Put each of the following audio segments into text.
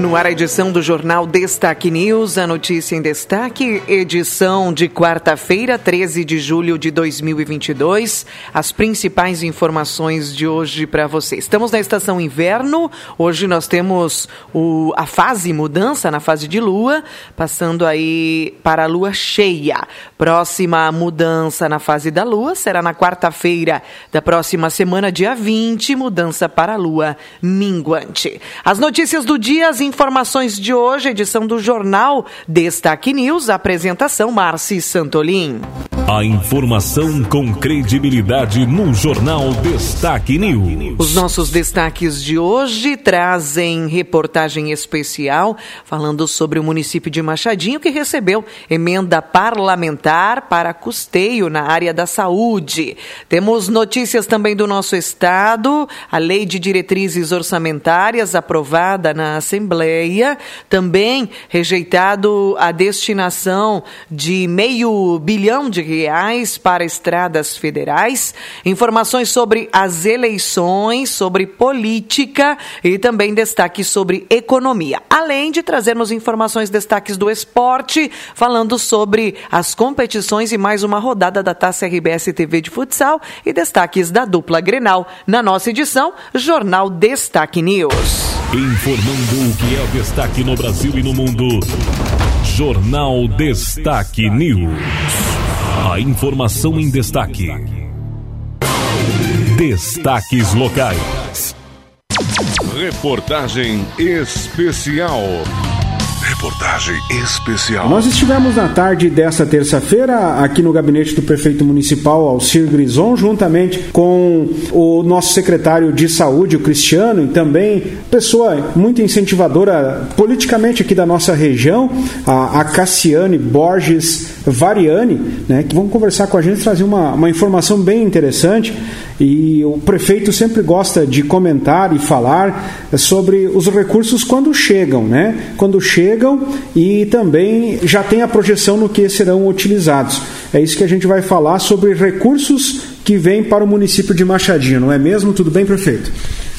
No ar, a edição do Jornal Destaque News, a notícia em destaque, edição de quarta-feira, 13 de julho de 2022. As principais informações de hoje para você. Estamos na estação inverno, hoje nós temos o, a fase mudança, na fase de lua, passando aí para a lua cheia. Próxima mudança na fase da lua será na quarta-feira da próxima semana, dia 20, mudança para a lua minguante. As notícias do dia, as informações de hoje, edição do Jornal Destaque News, apresentação Marci Santolin. A informação com credibilidade no Jornal Destaque News. Os nossos destaques de hoje trazem reportagem especial falando sobre o município de Machadinho que recebeu emenda parlamentar para custeio na área da saúde. Temos notícias também do nosso estado, a Lei de Diretrizes Orçamentárias aprovada na Assembleia, também rejeitado a destinação de meio bilhão de reais para estradas federais, informações sobre as eleições, sobre política e também destaques sobre economia. Além de trazermos informações, destaques do esporte, falando sobre as competições e mais uma rodada da Taça RBS TV de futsal e destaques da dupla Grenal. Na nossa edição, Jornal Destaque News. Informando o que é destaque no Brasil e no mundo. Jornal Destaque News. A informação em destaque. Destaques locais. Reportagem especial. Reportagem especial. Nós estivemos na tarde desta terça-feira aqui no gabinete do prefeito municipal Alcir Grison, juntamente com o nosso secretário de saúde, o Cristiano, e também pessoa muito incentivadora politicamente aqui da nossa região, a, Cassiane Borges Variani, né, que vão conversar com a gente, trazer uma, uma informação bem interessante. E o prefeito sempre gosta de comentar e falar sobre os recursos quando chegam, né? Quando chegam e também já tem a projeção no que serão utilizados. É isso que a gente vai falar sobre recursos que vêm para o município de Machadinho, não é mesmo? Tudo bem, prefeito?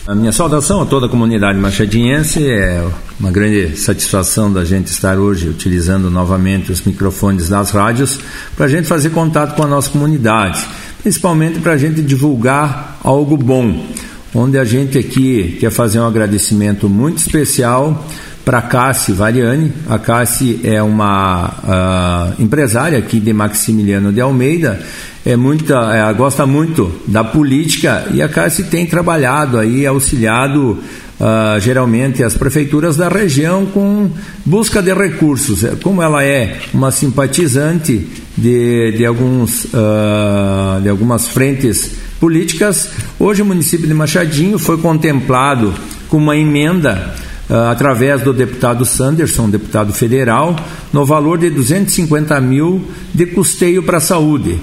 A minha saudação a toda a comunidade machadiense. É uma grande satisfação da gente estar hoje utilizando novamente os microfones das rádios para a gente fazer contato com a nossa comunidade principalmente para a gente divulgar algo bom. Onde a gente aqui quer fazer um agradecimento muito especial para Cassi Variani. A Cassi é uma uh, empresária aqui de Maximiliano de Almeida, é muita, é, gosta muito da política e a Cassi tem trabalhado aí, auxiliado uh, geralmente as prefeituras da região com busca de recursos. Como ela é uma simpatizante de, de, alguns, uh, de algumas frentes políticas, hoje o município de Machadinho foi contemplado com uma emenda através do deputado Sanderson, deputado federal, no valor de 250 mil de custeio para a saúde.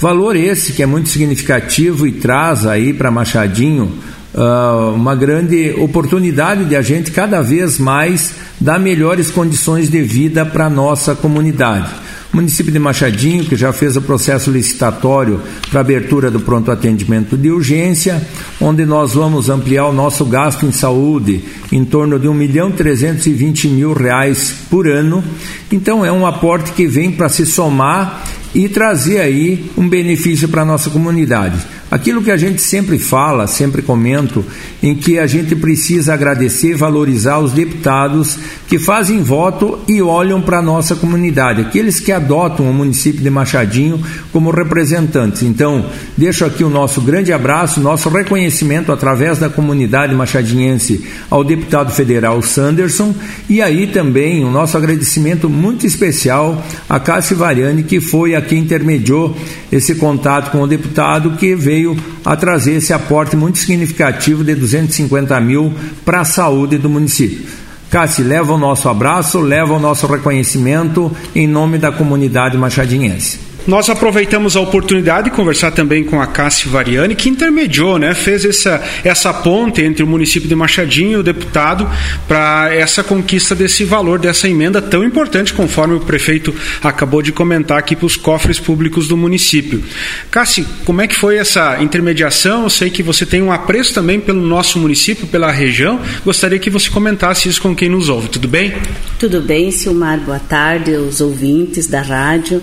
Valor esse que é muito significativo e traz aí para Machadinho uh, uma grande oportunidade de a gente cada vez mais dar melhores condições de vida para a nossa comunidade. Município de Machadinho, que já fez o processo licitatório para abertura do pronto atendimento de urgência, onde nós vamos ampliar o nosso gasto em saúde em torno de 1 milhão 320 mil reais por ano. Então é um aporte que vem para se somar e trazer aí um benefício para a nossa comunidade. Aquilo que a gente sempre fala, sempre comento, em que a gente precisa agradecer e valorizar os deputados que fazem voto e olham para a nossa comunidade, aqueles que adotam o município de Machadinho como representantes. Então, deixo aqui o nosso grande abraço, nosso reconhecimento através da comunidade machadinhense ao deputado federal Sanderson e aí também o nosso agradecimento muito especial a Cássio Variani, que foi a que intermediou esse contato com o deputado que veio veio a trazer esse aporte muito significativo de 250 mil para a saúde do município. Cássio, leva o nosso abraço, leva o nosso reconhecimento em nome da comunidade machadinhense. Nós aproveitamos a oportunidade de conversar também com a Cássia Variani, que intermediou, né, fez essa, essa ponte entre o município de Machadinho e o deputado para essa conquista desse valor, dessa emenda tão importante, conforme o prefeito acabou de comentar aqui para os cofres públicos do município. Cássia, como é que foi essa intermediação? Eu sei que você tem um apreço também pelo nosso município, pela região. Gostaria que você comentasse isso com quem nos ouve, tudo bem? Tudo bem, Silmar, boa tarde, os ouvintes da rádio.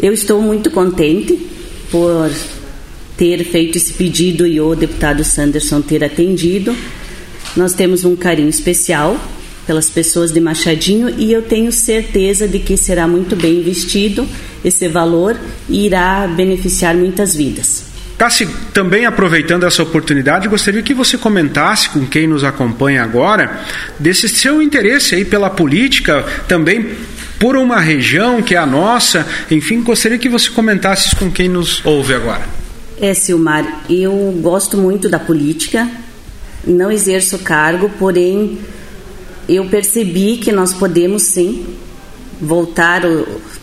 Eu estou muito contente por ter feito esse pedido e o deputado Sanderson ter atendido. Nós temos um carinho especial pelas pessoas de Machadinho e eu tenho certeza de que será muito bem investido esse valor e irá beneficiar muitas vidas. Cassi, também aproveitando essa oportunidade, gostaria que você comentasse com quem nos acompanha agora desse seu interesse aí pela política, também por uma região que é a nossa. Enfim, gostaria que você comentasse com quem nos ouve agora. É, Silmar, eu gosto muito da política, não exerço cargo, porém eu percebi que nós podemos sim voltar,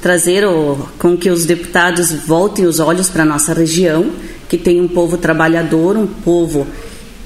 trazer o, com que os deputados voltem os olhos para a nossa região, que tem um povo trabalhador, um povo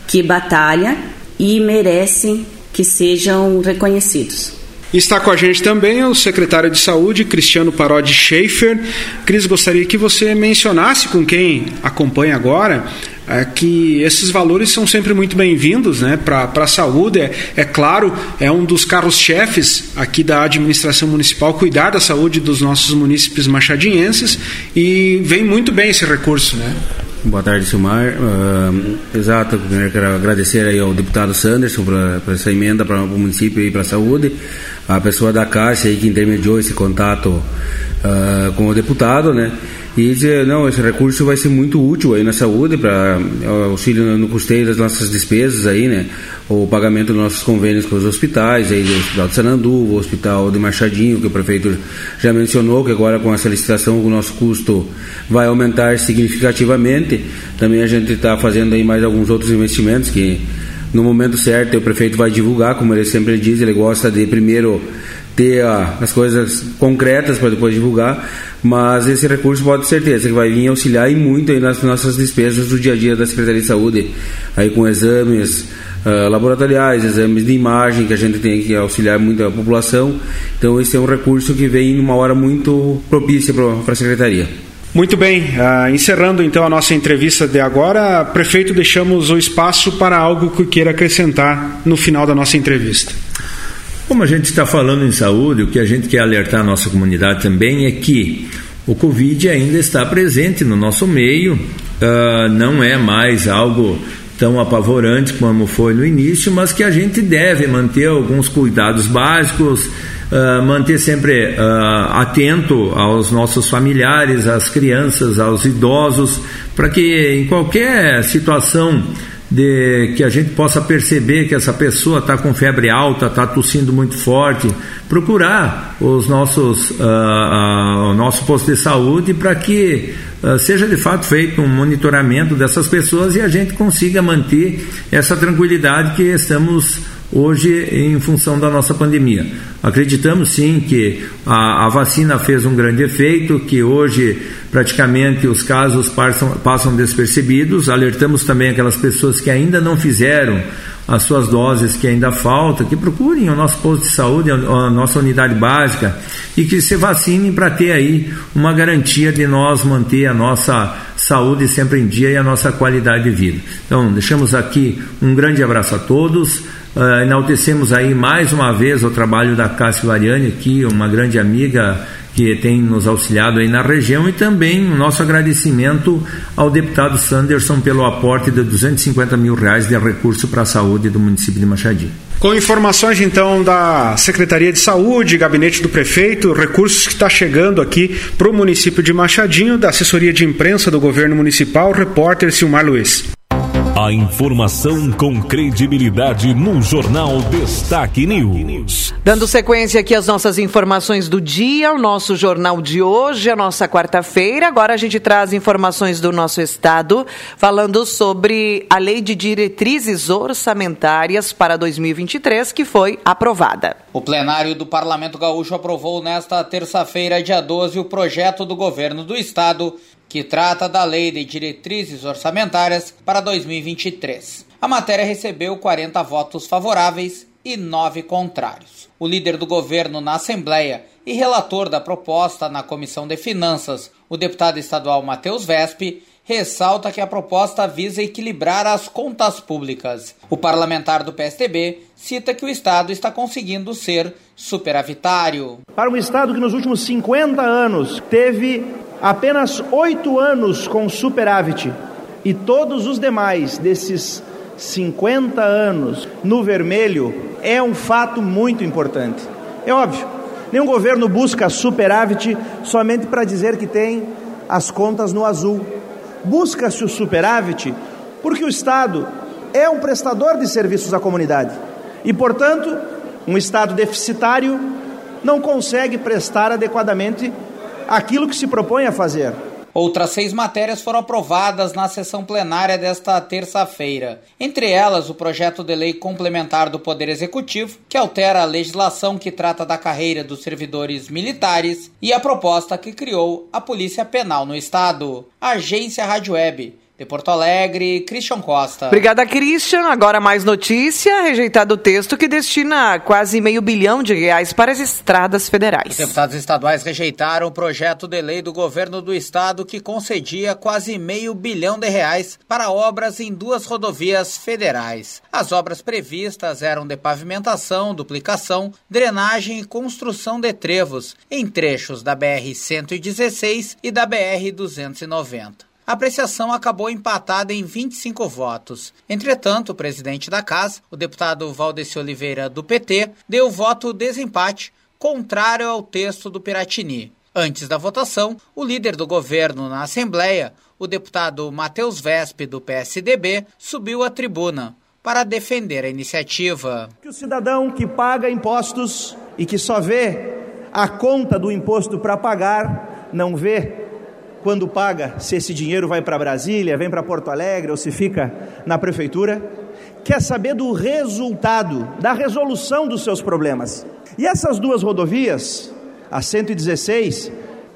que batalha e merecem que sejam reconhecidos. Está com a gente também o secretário de Saúde, Cristiano Parodi Schaefer. Cris, gostaria que você mencionasse com quem acompanha agora é, que esses valores são sempre muito bem-vindos né, para a saúde. É, é, claro, é um dos carros-chefes aqui da administração municipal cuidar da saúde dos nossos munícipes machadienses e vem muito bem esse recurso. Né? Boa tarde, Silmar. Uh, exato, quero agradecer aí ao deputado Sanderson por essa emenda para o município e para a saúde a pessoa da Caixa aí que intermediou esse contato uh, com o deputado, né? E dizer, não, esse recurso vai ser muito útil aí na saúde para auxílio no custeio das nossas despesas aí, né? O pagamento dos nossos convênios com os hospitais, aí do Hospital de Sananduva, o Hospital de Machadinho, que o prefeito já mencionou, que agora com essa licitação o nosso custo vai aumentar significativamente. Também a gente está fazendo aí mais alguns outros investimentos que no momento certo o prefeito vai divulgar, como ele sempre diz, ele gosta de primeiro ter ah, as coisas concretas para depois divulgar, mas esse recurso pode ter certeza que vai vir auxiliar e muito aí nas nossas despesas do dia a dia da Secretaria de Saúde, aí com exames uh, laboratoriais, exames de imagem que a gente tem que auxiliar muito a população. Então esse é um recurso que vem numa hora muito propícia para a Secretaria. Muito bem, uh, encerrando então a nossa entrevista de agora, prefeito, deixamos o espaço para algo que queira acrescentar no final da nossa entrevista. Como a gente está falando em saúde, o que a gente quer alertar a nossa comunidade também é que o Covid ainda está presente no nosso meio, uh, não é mais algo tão apavorante como foi no início, mas que a gente deve manter alguns cuidados básicos, uh, manter sempre uh, atento aos nossos familiares, às crianças, aos idosos, para que em qualquer situação de que a gente possa perceber que essa pessoa está com febre alta, está tossindo muito forte, procurar os nossos, uh, uh, o nosso posto de saúde para que uh, seja de fato feito um monitoramento dessas pessoas e a gente consiga manter essa tranquilidade que estamos hoje em função da nossa pandemia. Acreditamos sim que a, a, vacina fez um grande efeito, que hoje praticamente os casos passam, passam despercebidos. Alertamos também aquelas pessoas que ainda não fizeram as suas doses que ainda faltam, que procurem o nosso posto de saúde, a nossa unidade básica e que se vacinem para ter aí uma garantia de nós manter a nossa saúde sempre em dia e a nossa qualidade de vida. Então, deixamos aqui um grande abraço a todos. Uh, enaltecemos aí mais uma vez o trabalho da Cássia Variani, aqui, uma grande amiga que tem nos auxiliado aí na região e também o nosso agradecimento ao deputado Sanderson pelo aporte de 250 mil reais de recurso para a saúde do município de Machadinho. Com informações então da Secretaria de Saúde, Gabinete do Prefeito, recursos que está chegando aqui para o município de Machadinho, da assessoria de imprensa do governo municipal, repórter Silmar Luiz. A informação com credibilidade no Jornal Destaque News. Dando sequência aqui às nossas informações do dia, o nosso jornal de hoje, a nossa quarta-feira. Agora a gente traz informações do nosso estado, falando sobre a Lei de Diretrizes Orçamentárias para 2023, que foi aprovada. O plenário do Parlamento Gaúcho aprovou nesta terça-feira, dia 12, o projeto do governo do estado que trata da Lei de Diretrizes Orçamentárias para 2023. A matéria recebeu 40 votos favoráveis e 9 contrários. O líder do governo na Assembleia e relator da proposta na Comissão de Finanças, o deputado estadual Matheus Vespe, ressalta que a proposta visa equilibrar as contas públicas. O parlamentar do PSDB cita que o Estado está conseguindo ser superavitário. Para um Estado que nos últimos 50 anos teve apenas oito anos com superávit e todos os demais desses 50 anos no vermelho é um fato muito importante. É óbvio, nenhum governo busca superávit somente para dizer que tem as contas no azul. Busca-se o superávit porque o Estado é um prestador de serviços à comunidade e, portanto, um Estado deficitário não consegue prestar adequadamente aquilo que se propõe a fazer. Outras seis matérias foram aprovadas na sessão plenária desta terça-feira. Entre elas, o projeto de lei complementar do Poder Executivo, que altera a legislação que trata da carreira dos servidores militares, e a proposta que criou a Polícia Penal no Estado. Agência Rádio Web de Porto Alegre, Christian Costa. Obrigada, Christian. Agora mais notícia. Rejeitado o texto que destina quase meio bilhão de reais para as estradas federais. Os deputados estaduais rejeitaram o projeto de lei do governo do estado que concedia quase meio bilhão de reais para obras em duas rodovias federais. As obras previstas eram de pavimentação, duplicação, drenagem e construção de trevos em trechos da BR-116 e da BR-290 a apreciação acabou empatada em 25 votos. Entretanto, o presidente da casa, o deputado Valdeci Oliveira, do PT, deu voto desempate contrário ao texto do Piratini. Antes da votação, o líder do governo na Assembleia, o deputado Matheus Vespe, do PSDB, subiu à tribuna para defender a iniciativa. Que o cidadão que paga impostos e que só vê a conta do imposto para pagar, não vê quando paga, se esse dinheiro vai para Brasília, vem para Porto Alegre ou se fica na prefeitura, quer saber do resultado, da resolução dos seus problemas. E essas duas rodovias, a 116,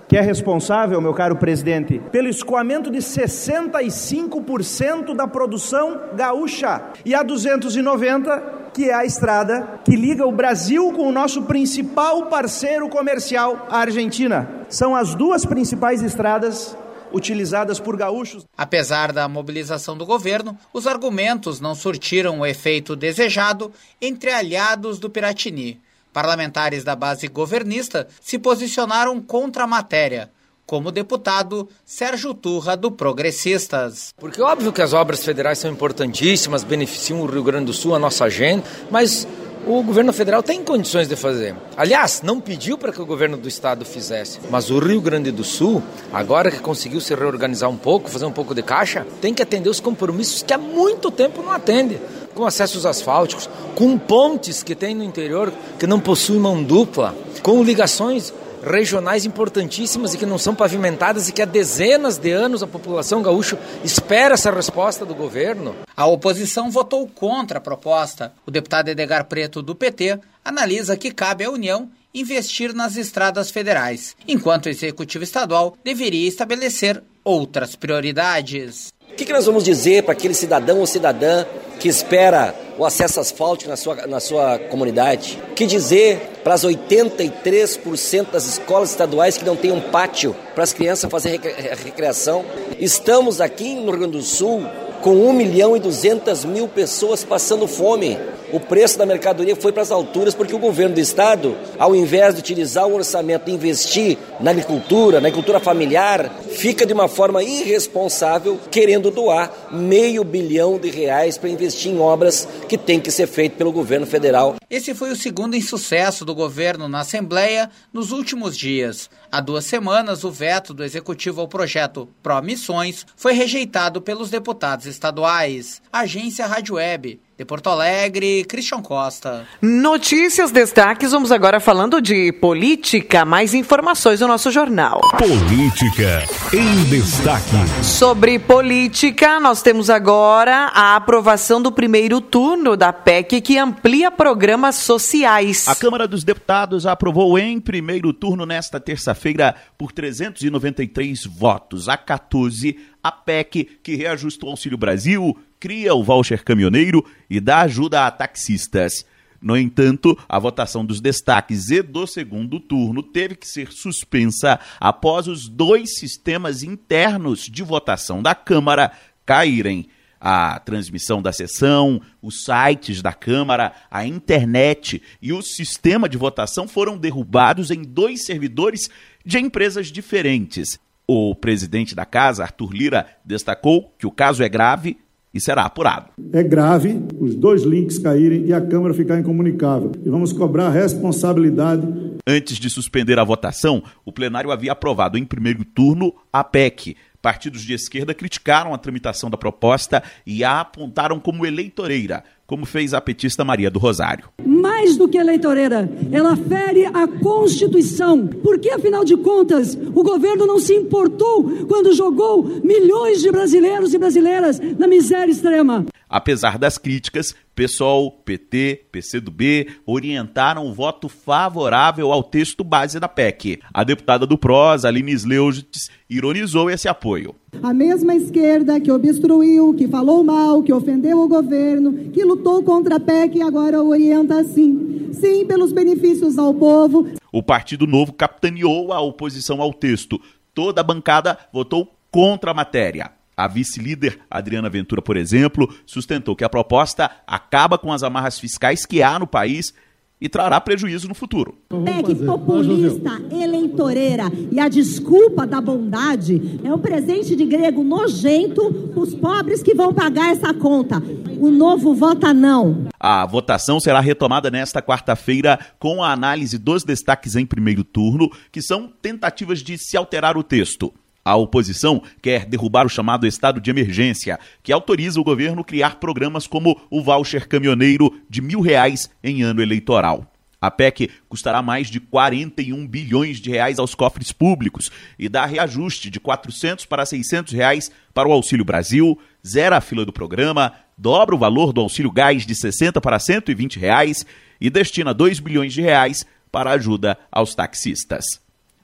que é responsável, meu caro presidente, pelo escoamento de 65% da produção gaúcha, e a 290 que é a estrada que liga o Brasil com o nosso principal parceiro comercial, a Argentina. São as duas principais estradas utilizadas por gaúchos. Apesar da mobilização do governo, os argumentos não surtiram o efeito desejado entre aliados do Piratini. Parlamentares da base governista se posicionaram contra a matéria como o deputado Sérgio Turra, do Progressistas. Porque é óbvio que as obras federais são importantíssimas, beneficiam o Rio Grande do Sul, a nossa agenda, mas o governo federal tem condições de fazer. Aliás, não pediu para que o governo do estado fizesse, mas o Rio Grande do Sul, agora que conseguiu se reorganizar um pouco, fazer um pouco de caixa, tem que atender os compromissos que há muito tempo não atende. Com acessos asfálticos, com pontes que tem no interior que não possuem mão dupla, com ligações regionais importantíssimas e que não são pavimentadas e que há dezenas de anos a população gaúcha espera essa resposta do governo. A oposição votou contra a proposta. O deputado Edgar Preto, do PT, analisa que cabe à União investir nas estradas federais, enquanto o Executivo Estadual deveria estabelecer outras prioridades. O que, que nós vamos dizer para aquele cidadão ou cidadã que espera o acesso asfáltico na sua, na sua comunidade? Que dizer para as 83% das escolas estaduais que não têm um pátio para as crianças fazerem recreação? Estamos aqui no Rio Grande do Sul com 1 milhão e 200 mil pessoas passando fome. O preço da mercadoria foi para as alturas porque o governo do estado, ao invés de utilizar o orçamento e investir na agricultura, na agricultura familiar, fica de uma forma irresponsável querendo doar meio bilhão de reais para investir em obras que tem que ser feito pelo governo federal. Esse foi o segundo insucesso do governo na Assembleia nos últimos dias. Há duas semanas, o veto do executivo ao projeto Pró-Missões foi rejeitado pelos deputados estaduais. Agência Rádio Web. De Porto Alegre, Christian Costa. Notícias, destaques, vamos agora falando de política. Mais informações no nosso jornal. Política em destaque. Sobre política, nós temos agora a aprovação do primeiro turno da PEC que amplia programas sociais. A Câmara dos Deputados aprovou em primeiro turno nesta terça-feira por 393 votos a 14 a PEC que reajusta o Auxílio Brasil, cria o voucher caminhoneiro e dá ajuda a taxistas. No entanto, a votação dos destaques e do segundo turno teve que ser suspensa após os dois sistemas internos de votação da Câmara caírem. A transmissão da sessão, os sites da Câmara, a internet e o sistema de votação foram derrubados em dois servidores de empresas diferentes. O presidente da casa, Arthur Lira, destacou que o caso é grave e será apurado. É grave os dois links caírem e a Câmara ficar incomunicável. E vamos cobrar responsabilidade. Antes de suspender a votação, o plenário havia aprovado em primeiro turno a PEC. Partidos de esquerda criticaram a tramitação da proposta e a apontaram como eleitoreira, como fez a petista Maria do Rosário. Mais do que eleitoreira, ela fere a Constituição. Porque, afinal de contas, o governo não se importou quando jogou milhões de brasileiros e brasileiras na miséria extrema. Apesar das críticas, PSOL, PT, PCdoB orientaram o voto favorável ao texto base da PEC. A deputada do PROS, Aline Sleugitz, ironizou esse apoio. A mesma esquerda que obstruiu, que falou mal, que ofendeu o governo, que lutou contra a PEC agora orienta assim. Sim, pelos benefícios ao povo. O Partido Novo capitaneou a oposição ao texto. Toda a bancada votou contra a matéria. A vice-líder Adriana Ventura, por exemplo, sustentou que a proposta acaba com as amarras fiscais que há no país e trará prejuízo no futuro. PEC populista, eleitoreira e a desculpa da bondade é um presente de grego nojento para os pobres que vão pagar essa conta. O novo vota não. A votação será retomada nesta quarta-feira com a análise dos destaques em primeiro turno, que são tentativas de se alterar o texto. A oposição quer derrubar o chamado estado de emergência, que autoriza o governo criar programas como o voucher caminhoneiro de mil reais em ano eleitoral. A PEC custará mais de 41 bilhões de reais aos cofres públicos e dá reajuste de 400 para 600 reais para o Auxílio Brasil, zera a fila do programa, dobra o valor do auxílio gás de 60 para 120 reais e destina 2 bilhões de reais para ajuda aos taxistas.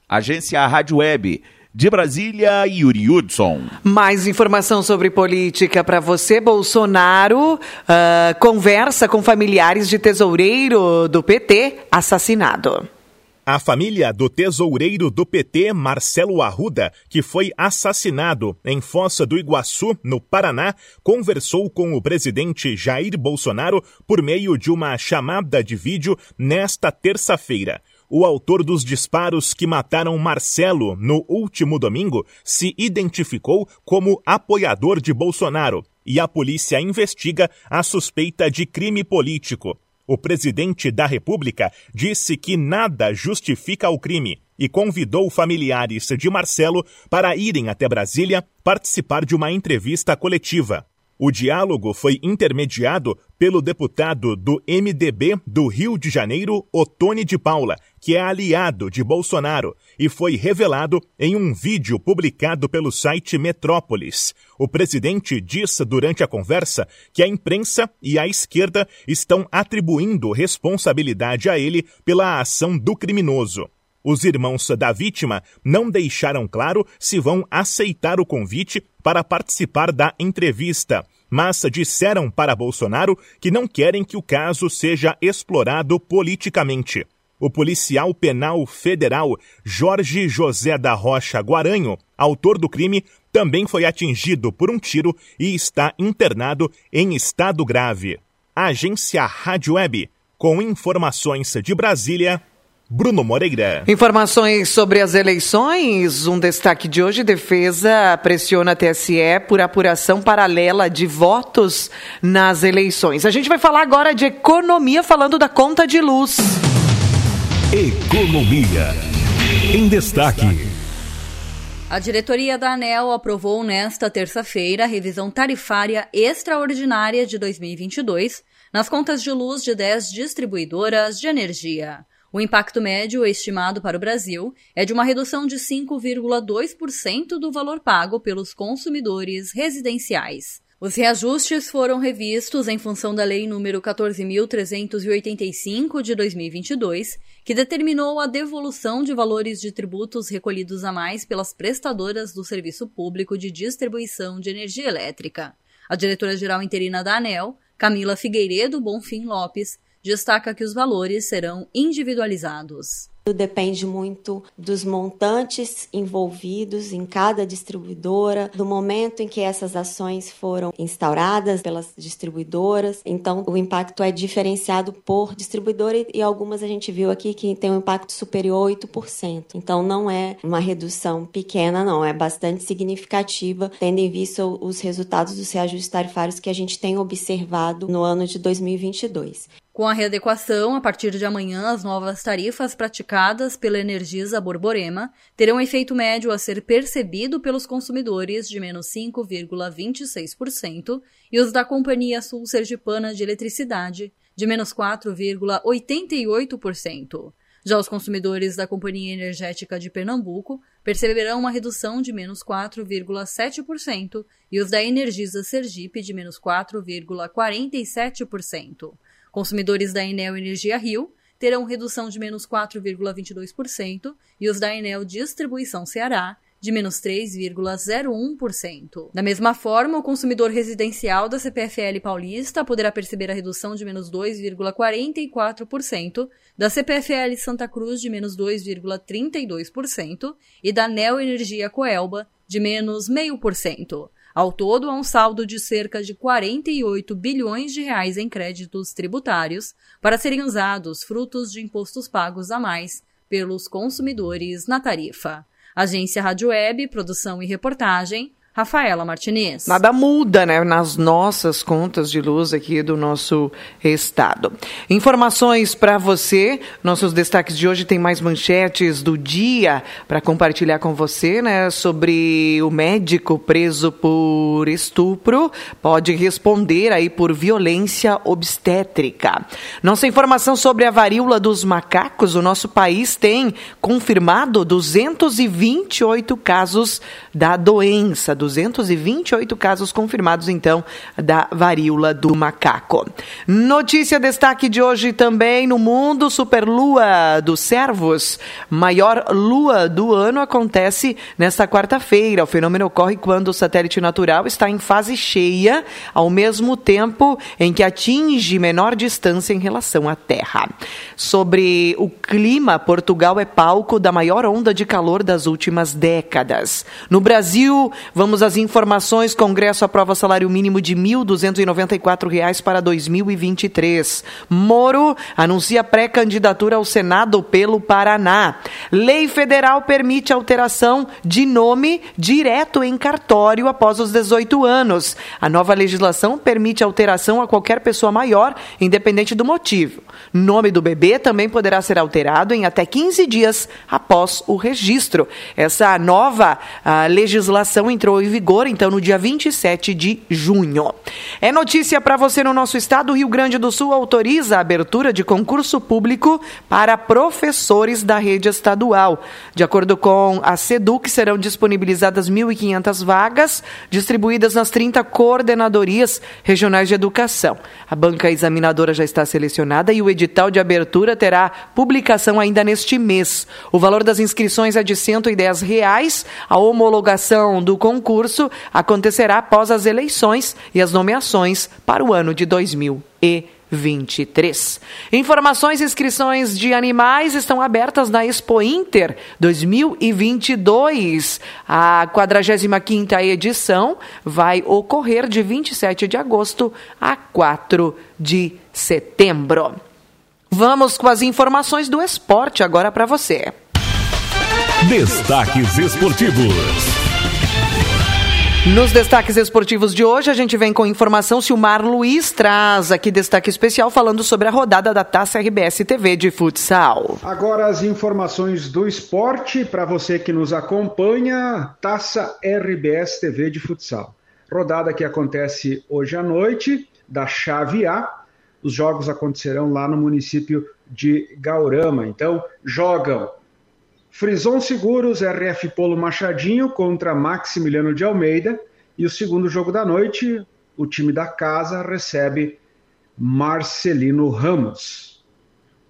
Agência Rádio Web de Brasília, Yuri Hudson. Mais informação sobre política para você. Bolsonaro uh, conversa com familiares de tesoureiro do PT assassinado. A família do tesoureiro do PT, Marcelo Arruda, que foi assassinado em Fossa do Iguaçu, no Paraná, conversou com o presidente Jair Bolsonaro por meio de uma chamada de vídeo nesta terça-feira. O autor dos disparos que mataram Marcelo no último domingo se identificou como apoiador de Bolsonaro e a polícia investiga a suspeita de crime político. O presidente da República disse que nada justifica o crime e convidou familiares de Marcelo para irem até Brasília participar de uma entrevista coletiva. O diálogo foi intermediado pelo deputado do MDB do Rio de Janeiro, Otone de Paula, que é aliado de Bolsonaro, e foi revelado em um vídeo publicado pelo site Metrópolis. O presidente disse durante a conversa que a imprensa e a esquerda estão atribuindo responsabilidade a ele pela ação do criminoso. Os irmãos da vítima não deixaram claro se vão aceitar o convite para participar da entrevista, mas disseram para Bolsonaro que não querem que o caso seja explorado politicamente. O policial penal federal Jorge José da Rocha Guaranho, autor do crime, também foi atingido por um tiro e está internado em estado grave. Agência Rádio Web, com informações de Brasília, Bruno Moreira. Informações sobre as eleições. Um destaque de hoje: defesa pressiona a TSE por apuração paralela de votos nas eleições. A gente vai falar agora de economia, falando da conta de luz. Economia. Em destaque. A diretoria da ANEL aprovou nesta terça-feira a revisão tarifária extraordinária de 2022 nas contas de luz de 10 distribuidoras de energia. O impacto médio estimado para o Brasil é de uma redução de 5,2% do valor pago pelos consumidores residenciais. Os reajustes foram revistos em função da Lei nº 14.385 de 2022, que determinou a devolução de valores de tributos recolhidos a mais pelas prestadoras do serviço público de distribuição de energia elétrica. A diretora-geral interina da ANEL, Camila Figueiredo Bonfim Lopes, destaca que os valores serão individualizados. Depende muito dos montantes envolvidos em cada distribuidora, do momento em que essas ações foram instauradas pelas distribuidoras. Então, o impacto é diferenciado por distribuidora e algumas a gente viu aqui que tem um impacto superior a 8%. Então, não é uma redução pequena, não, é bastante significativa, tendo em vista os resultados dos reajustes tarifários que a gente tem observado no ano de 2022. Com a readequação, a partir de amanhã, as novas tarifas praticadas pela Energisa Borborema terão efeito médio a ser percebido pelos consumidores de menos 5,26% e os da Companhia Sul Sergipana de Eletricidade de menos 4,88%. Já os consumidores da Companhia Energética de Pernambuco perceberão uma redução de menos 4,7% e os da Energisa Sergipe de menos 4,47%. Consumidores da Enel Energia Rio terão redução de menos 4,22% e os da Enel Distribuição Ceará de menos 3,01%. Da mesma forma, o consumidor residencial da CPFL Paulista poderá perceber a redução de menos 2,44%, da CPFL Santa Cruz de menos 2,32% e da Neo Energia Coelba de menos 0,5%. Ao todo, há um saldo de cerca de 48 bilhões de reais em créditos tributários para serem usados frutos de impostos pagos a mais pelos consumidores na tarifa. Agência Rádio Web, produção e reportagem, Rafaela Martinez. Nada muda, né, nas nossas contas de luz aqui do nosso estado. Informações para você. Nossos destaques de hoje tem mais manchetes do dia para compartilhar com você, né, sobre o médico preso por estupro pode responder aí por violência obstétrica. Nossa informação sobre a varíola dos macacos, o nosso país tem confirmado 228 casos da doença do 228 casos confirmados, então, da varíola do macaco. Notícia destaque de hoje também no mundo: Superlua dos Servos, maior lua do ano, acontece nesta quarta-feira. O fenômeno ocorre quando o satélite natural está em fase cheia, ao mesmo tempo em que atinge menor distância em relação à Terra. Sobre o clima, Portugal é palco da maior onda de calor das últimas décadas. No Brasil, vamos Vamos às informações. Congresso aprova salário mínimo de R$ 1.294 para 2023. Moro anuncia pré-candidatura ao Senado pelo Paraná. Lei federal permite alteração de nome direto em cartório após os 18 anos. A nova legislação permite alteração a qualquer pessoa maior, independente do motivo. Nome do bebê também poderá ser alterado em até 15 dias após o registro. Essa nova ah, legislação entrou em vigor, então, no dia 27 de junho. É notícia para você no nosso estado. Rio Grande do Sul autoriza a abertura de concurso público para professores da rede estadual. De acordo com a SEDUC, serão disponibilizadas 1.500 vagas, distribuídas nas 30 coordenadorias regionais de educação. A banca examinadora já está selecionada e o edital de abertura terá publicação ainda neste mês. O valor das inscrições é de 110 reais. A homologação do concurso acontecerá após as eleições e as nomeações para o ano de 2023. Informações e inscrições de animais estão abertas na Expo Inter 2022. A 45ª edição vai ocorrer de 27 de agosto a 4 de setembro. Vamos com as informações do esporte agora para você. Destaques esportivos. Nos destaques esportivos de hoje, a gente vem com informação. Se o Mar Luiz traz aqui destaque especial falando sobre a rodada da Taça RBS TV de futsal. Agora as informações do esporte para você que nos acompanha. Taça RBS TV de futsal. Rodada que acontece hoje à noite, da chave A. Os jogos acontecerão lá no município de Gaurama. Então, jogam Frison Seguros, RF Polo Machadinho contra Maximiliano de Almeida. E o segundo jogo da noite, o time da casa recebe Marcelino Ramos.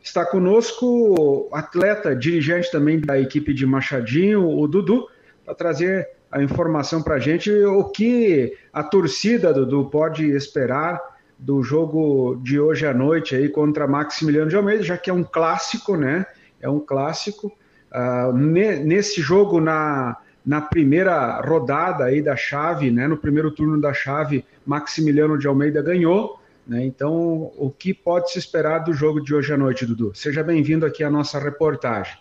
Está conosco o atleta, dirigente também da equipe de Machadinho, o Dudu, para trazer a informação para a gente, o que a torcida, Dudu, pode esperar do jogo de hoje à noite aí contra Maximiliano de Almeida, já que é um clássico, né? É um clássico. Uh, nesse jogo, na, na primeira rodada aí da chave, né, no primeiro turno da chave, Maximiliano de Almeida ganhou. Né, então, o que pode se esperar do jogo de hoje à noite, Dudu? Seja bem-vindo aqui à nossa reportagem.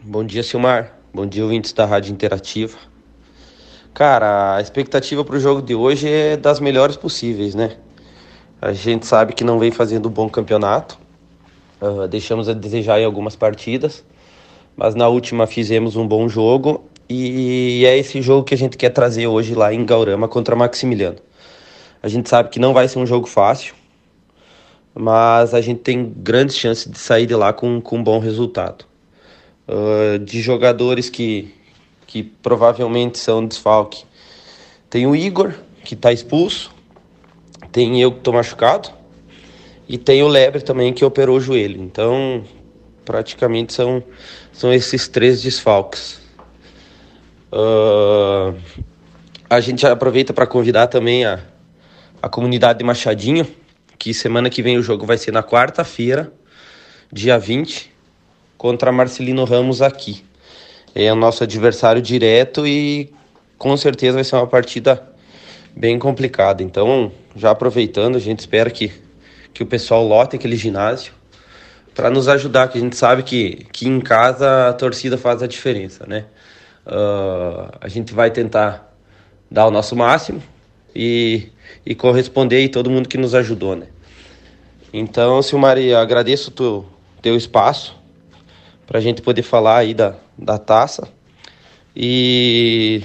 Bom dia, Silmar. Bom dia, ouvintes da Rádio Interativa. Cara, a expectativa para o jogo de hoje é das melhores possíveis, né? A gente sabe que não vem fazendo um bom campeonato, Uh, deixamos a desejar em algumas partidas, mas na última fizemos um bom jogo e é esse jogo que a gente quer trazer hoje lá em Gaurama contra Maximiliano. A gente sabe que não vai ser um jogo fácil, mas a gente tem grandes chances de sair de lá com, com um bom resultado. Uh, de jogadores que, que provavelmente são desfalque, tem o Igor, que está expulso, tem eu que estou machucado, e tem o Lebre também que operou o joelho. Então, praticamente são, são esses três desfalques. Uh, a gente aproveita para convidar também a, a comunidade de Machadinho, que semana que vem o jogo vai ser na quarta-feira, dia 20, contra Marcelino Ramos aqui. É o nosso adversário direto e com certeza vai ser uma partida bem complicada. Então, já aproveitando, a gente espera que que o pessoal lote aquele ginásio para nos ajudar, que a gente sabe que, que em casa a torcida faz a diferença, né? Uh, a gente vai tentar dar o nosso máximo e, e corresponder a todo mundo que nos ajudou, né? Então, Silmari, agradeço o teu, teu espaço para a gente poder falar aí da, da taça e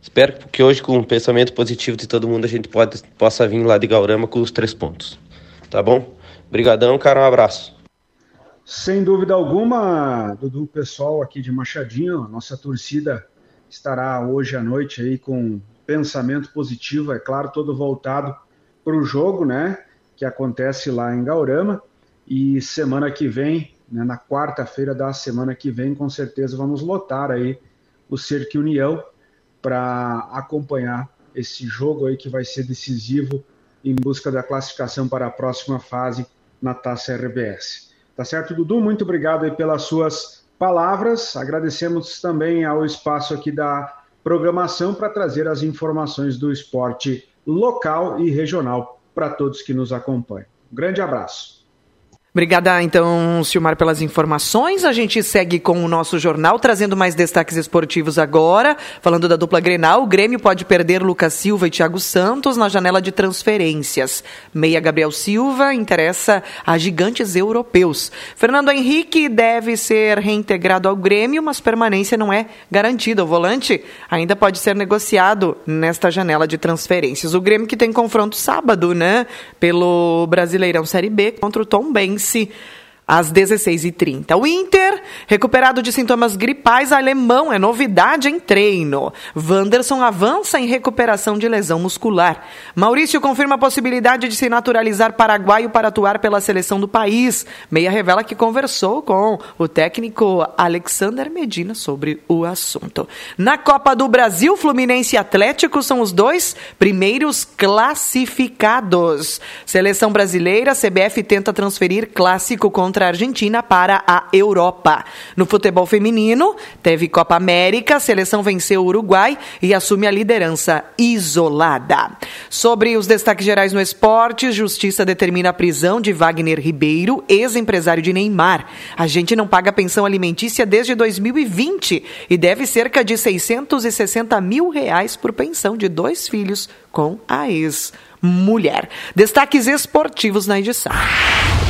espero que hoje com o pensamento positivo de todo mundo a gente pode, possa vir lá de Gaurama com os três pontos. Tá bom? Obrigadão, cara. Um abraço. Sem dúvida alguma, do pessoal aqui de Machadinho, nossa torcida estará hoje à noite aí com pensamento positivo, é claro, todo voltado para o jogo, né? Que acontece lá em Gaurama. E semana que vem, né, na quarta-feira da semana que vem, com certeza vamos lotar aí o Cerque União para acompanhar esse jogo aí que vai ser decisivo em busca da classificação para a próxima fase na Taça RBS. Tá certo, Dudu? Muito obrigado pelas suas palavras. Agradecemos também ao espaço aqui da programação para trazer as informações do esporte local e regional para todos que nos acompanham. Um grande abraço. Obrigada, então, Silmar, pelas informações. A gente segue com o nosso jornal, trazendo mais destaques esportivos agora. Falando da dupla Grenal, o Grêmio pode perder Lucas Silva e Thiago Santos na janela de transferências. Meia Gabriel Silva interessa a gigantes europeus. Fernando Henrique deve ser reintegrado ao Grêmio, mas permanência não é garantida. O volante ainda pode ser negociado nesta janela de transferências. O Grêmio que tem confronto sábado, né? Pelo Brasileirão Série B contra o Tom Benz disse às 16h30. O Inter, recuperado de sintomas gripais alemão, é novidade em treino. Wanderson avança em recuperação de lesão muscular. Maurício confirma a possibilidade de se naturalizar paraguaio para atuar pela seleção do país. Meia revela que conversou com o técnico Alexander Medina sobre o assunto. Na Copa do Brasil, Fluminense e Atlético são os dois primeiros classificados. Seleção brasileira, CBF tenta transferir clássico contra contra a Argentina para a Europa. No futebol feminino, teve Copa América, a seleção venceu o Uruguai e assume a liderança isolada. Sobre os destaques gerais no esporte, Justiça determina a prisão de Wagner Ribeiro, ex-empresário de Neymar. A gente não paga pensão alimentícia desde 2020 e deve cerca de 660 mil reais por pensão de dois filhos com a ex-mulher. Destaques esportivos na edição.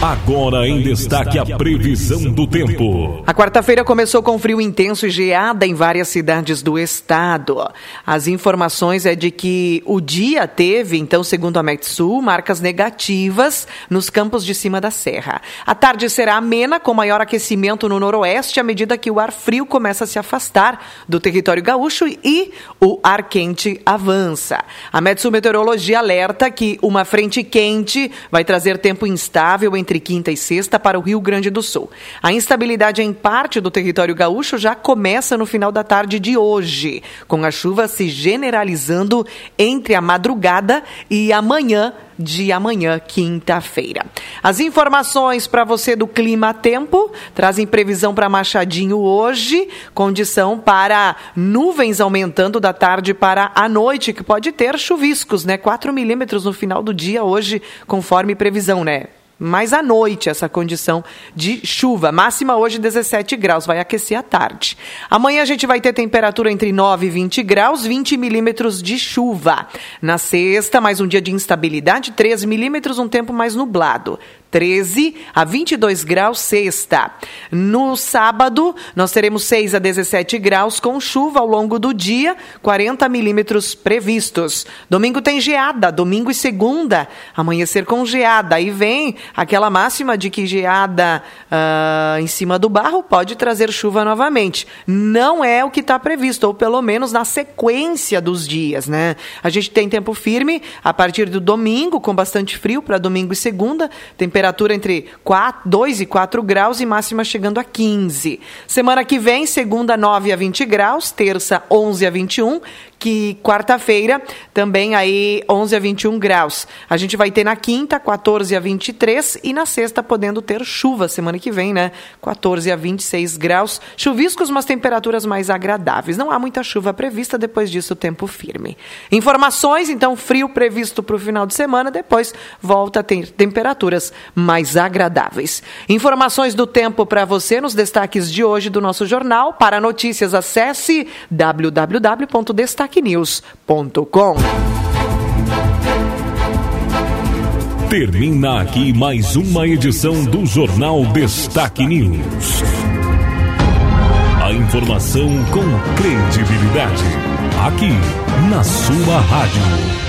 Agora em destaque a previsão do tempo. A quarta-feira começou com frio intenso e geada em várias cidades do estado. As informações é de que o dia teve, então, segundo a Metsul, marcas negativas nos campos de cima da serra. A tarde será amena, com maior aquecimento no noroeste, à medida que o ar frio começa a se afastar do território gaúcho e o ar quente avança. A Metsul Meteorologia alerta que uma frente quente vai trazer tempo instável entre quinta e sexta para o Rio Grande do Sul. A instabilidade em parte do território gaúcho já começa no final da tarde de hoje, com a chuva se generalizando entre a madrugada e amanhã de amanhã, quinta-feira. As informações para você do clima tempo trazem previsão para Machadinho hoje, condição para nuvens aumentando da tarde para a noite, que pode ter chuviscos, né? 4 milímetros no final do dia hoje, conforme previsão, né? Mais à noite essa condição de chuva. Máxima hoje 17 graus, vai aquecer à tarde. Amanhã a gente vai ter temperatura entre 9 e 20 graus, 20 milímetros de chuva. Na sexta, mais um dia de instabilidade, 13 milímetros, um tempo mais nublado. 13 a 22 graus sexta. No sábado, nós teremos 6 a 17 graus com chuva ao longo do dia, 40 milímetros previstos. Domingo tem geada, domingo e segunda, amanhecer com geada. Aí vem aquela máxima de que geada uh, em cima do barro pode trazer chuva novamente. Não é o que está previsto, ou pelo menos na sequência dos dias, né? A gente tem tempo firme a partir do domingo, com bastante frio para domingo e segunda, temperatura temperatura entre 4, 2 e 4 graus e máxima chegando a 15. Semana que vem, segunda 9 a 20 graus, terça 11 a 21, que quarta-feira também aí 11 a 21 graus. A gente vai ter na quinta 14 a 23 e na sexta podendo ter chuva semana que vem, né? 14 a 26 graus. Chuviscos, mas temperaturas mais agradáveis. Não há muita chuva prevista, depois disso tempo firme. Informações, então frio previsto para o final de semana, depois volta a ter temperaturas mais agradáveis. Informações do tempo para você nos destaques de hoje do nosso jornal. Para notícias acesse www.destaque destaquenews.com. Termina aqui mais uma edição do Jornal Destaque News. A informação com credibilidade. Aqui, na sua rádio.